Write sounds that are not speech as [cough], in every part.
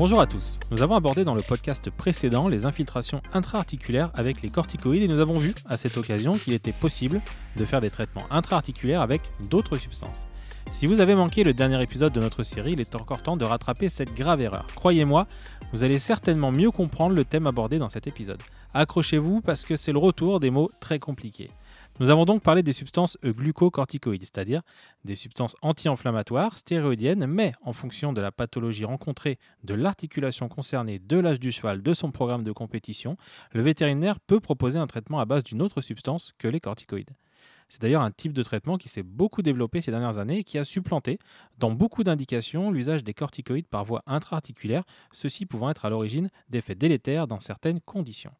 Bonjour à tous. Nous avons abordé dans le podcast précédent les infiltrations intra-articulaires avec les corticoïdes et nous avons vu à cette occasion qu'il était possible de faire des traitements intra-articulaires avec d'autres substances. Si vous avez manqué le dernier épisode de notre série, il est encore temps de rattraper cette grave erreur. Croyez-moi, vous allez certainement mieux comprendre le thème abordé dans cet épisode. Accrochez-vous parce que c'est le retour des mots très compliqués. Nous avons donc parlé des substances glucocorticoïdes, c'est-à-dire des substances anti-inflammatoires, stéroïdiennes, mais en fonction de la pathologie rencontrée, de l'articulation concernée, de l'âge du cheval, de son programme de compétition, le vétérinaire peut proposer un traitement à base d'une autre substance que les corticoïdes. C'est d'ailleurs un type de traitement qui s'est beaucoup développé ces dernières années et qui a supplanté, dans beaucoup d'indications, l'usage des corticoïdes par voie intra-articulaire, ceci pouvant être à l'origine d'effets délétères dans certaines conditions.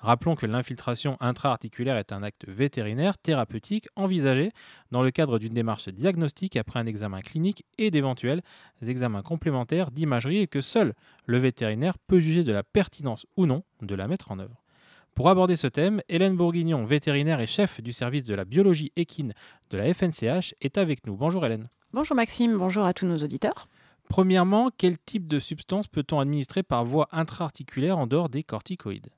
Rappelons que l'infiltration intra-articulaire est un acte vétérinaire thérapeutique envisagé dans le cadre d'une démarche diagnostique après un examen clinique et d'éventuels examens complémentaires d'imagerie et que seul le vétérinaire peut juger de la pertinence ou non de la mettre en œuvre. Pour aborder ce thème, Hélène Bourguignon, vétérinaire et chef du service de la biologie équine de la FNCH, est avec nous. Bonjour Hélène. Bonjour Maxime, bonjour à tous nos auditeurs. Premièrement, quel type de substance peut-on administrer par voie intra-articulaire en dehors des corticoïdes?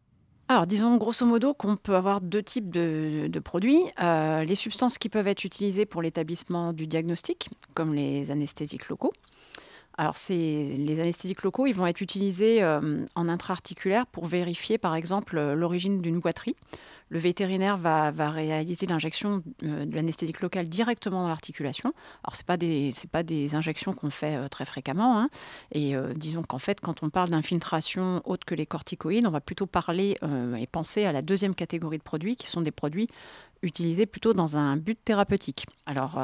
Alors, disons grosso modo qu'on peut avoir deux types de, produits. Euh, les substances qui peuvent être utilisées pour l'établissement du diagnostic, comme les anesthésiques locaux. Alors, les anesthésiques locaux, ils vont être utilisés euh, en intra-articulaire pour vérifier, par exemple, l'origine d'une boiterie le vétérinaire va, réaliser l'injection euh, de l'anesthésique locale directement dans l'articulation. Alors, ce pas des, pas des injections qu'on fait euh, très fréquemment. Hein. Et euh, disons qu'en fait, quand on parle d'infiltration autre que les corticoïdes, on va plutôt parler et penser à la deuxième catégorie de produits, qui sont des produits utilisés plutôt dans un but thérapeutique. Alors,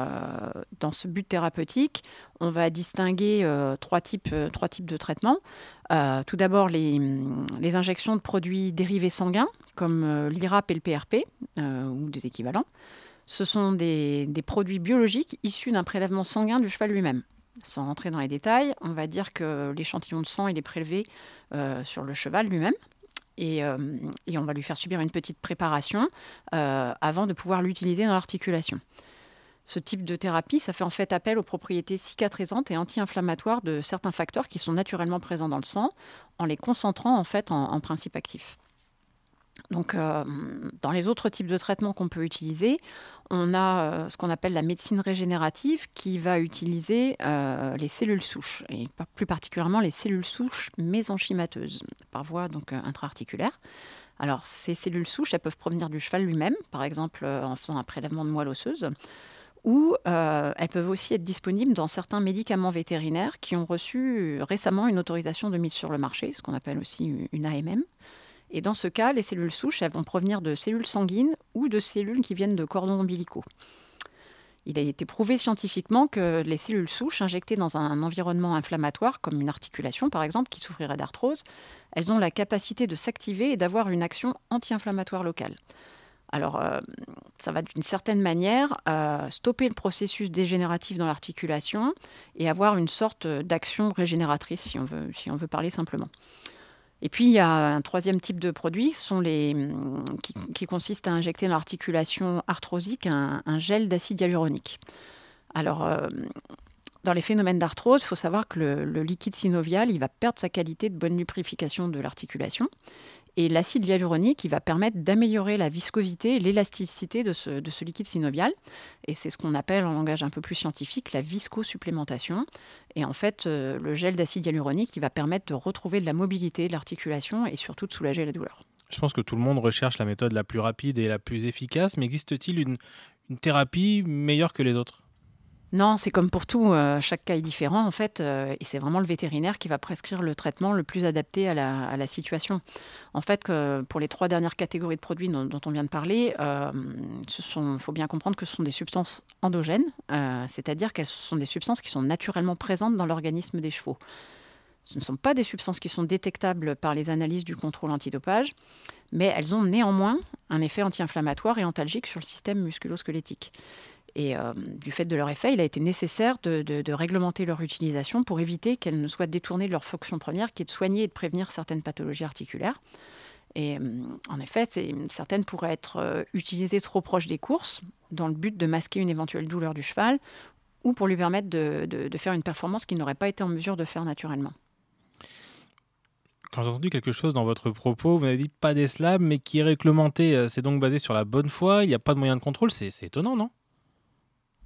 dans ce but thérapeutique, on va distinguer trois, types, de traitements. tout d'abord, les, injections de produits dérivés sanguins, comme euh, l'IRAP et le PRP, euh, ou des équivalents. Ce sont des, produits biologiques issus d'un prélèvement sanguin du cheval lui-même. Sans rentrer dans les détails, on va dire que l'échantillon de sang est prélevé euh, sur le cheval lui-même. Et, on va lui faire subir une petite préparation avant de pouvoir l'utiliser dans l'articulation. Ce type de thérapie, ça fait en fait appel aux propriétés cicatrisantes et anti-inflammatoires de certains facteurs qui sont naturellement présents dans le sang, en les concentrant en fait en principe actif. Donc, euh, dans les autres types de traitements qu'on peut utiliser, on a euh, ce qu'on appelle la médecine régénérative qui va utiliser euh, les cellules souches, et plus particulièrement les cellules souches mésenchymateuses, par voie donc intra-articulaire. Alors, ces cellules souches, peuvent provenir du cheval lui-même, par exemple en faisant un prélèvement de moelle osseuse, ou elles peuvent aussi être disponibles dans certains médicaments vétérinaires qui ont reçu récemment une autorisation de mise sur le marché, ce qu'on appelle aussi une AMM. Et dans ce cas, les cellules souches, vont provenir de cellules sanguines ou de cellules qui viennent de cordons ombilicaux. Il a été prouvé scientifiquement que les cellules souches injectées dans un environnement inflammatoire, comme une articulation par exemple, qui souffrirait d'arthrose, elles ont la capacité de s'activer et d'avoir une action anti-inflammatoire locale. Alors, euh, ça va d'une certaine manière euh, stopper le processus dégénératif dans l'articulation et avoir une sorte d'action régénératrice, si on veut parler simplement. Et puis, il y a un troisième type de produit hum, qui, consiste à injecter dans l'articulation arthrosique un, gel d'acide hyaluronique. Alors, euh, dans les phénomènes d'arthrose, il faut savoir que le, liquide synovial il va perdre sa qualité de bonne lubrification de l'articulation. Et l'acide hyaluronique, il va permettre d'améliorer la viscosité et l'élasticité de ce, liquide synovial. Et c'est ce qu'on appelle en langage un peu plus scientifique la viscosupplémentation. Et en fait, euh, le gel d'acide hyaluronique, il va permettre de retrouver de la mobilité de l'articulation et surtout de soulager la douleur. Je pense que tout le monde recherche la méthode la plus rapide et la plus efficace, mais existe-t-il une thérapie meilleure que les autres? Non, c'est comme pour tout, euh, chaque cas est différent en fait, euh, et c'est vraiment le vétérinaire qui va prescrire le traitement le plus adapté à la, situation. En fait, pour les trois dernières catégories de produits dont, on vient de parler, il euh, faut bien comprendre que ce sont des substances endogènes, c'est-à-dire qu'elles sont des substances qui sont naturellement présentes dans l'organisme des chevaux. Ce ne sont pas des substances qui sont détectables par les analyses du contrôle antidopage, mais elles ont néanmoins un effet anti-inflammatoire et antalgique sur le système musculo-squelettique. Et euh, du fait de leur effet, il a été nécessaire de, réglementer leur utilisation pour éviter qu'elles ne soient détournées de leur fonction première, qui est de soigner et de prévenir certaines pathologies articulaires. Et euh, en effet, certaines pourraient être euh, utilisées trop proches des courses, dans le but de masquer une éventuelle douleur du cheval, ou pour lui permettre de, faire une performance qu'il n'aurait pas été en mesure de faire naturellement. quand j'ai entendu quelque chose dans votre propos, vous m'avez dit pas des slabs, mais qui est réglementé, c'est donc basé sur la bonne foi, il n'y a pas de moyen de contrôle, c'est étonnant, non?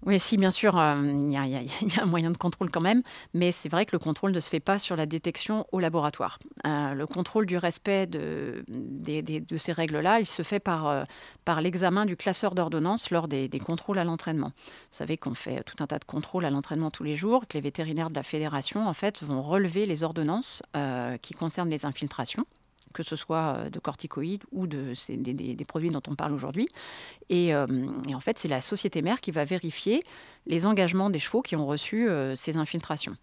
Oui, si, bien sûr, [laughs] il y, a un moyen de contrôle quand même, mais c'est vrai que le contrôle ne se fait pas sur la détection au laboratoire. Euh, le contrôle du respect de, ces règles-là, il se fait par, euh, par l'examen du classeur d'ordonnance lors des, contrôles à l'entraînement. Vous savez qu'on fait tout un tas de contrôles à l'entraînement tous les jours, que les vétérinaires de la fédération, en fait, vont relever les ordonnances euh, qui concernent les infiltrations que ce soit euh, de corticoïdes ou de, des, produits dont on parle aujourd'hui. Euh, et, en fait, c'est la société mère qui va vérifier les engagements des chevaux qui ont reçu euh, ces infiltrations.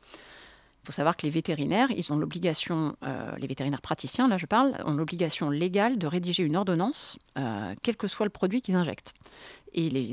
Il faut savoir que les vétérinaires, ils ont l'obligation, les vétérinaires praticiens, là je parle, ont l'obligation légale de rédiger une ordonnance, quel que soit le produit qu'ils injectent.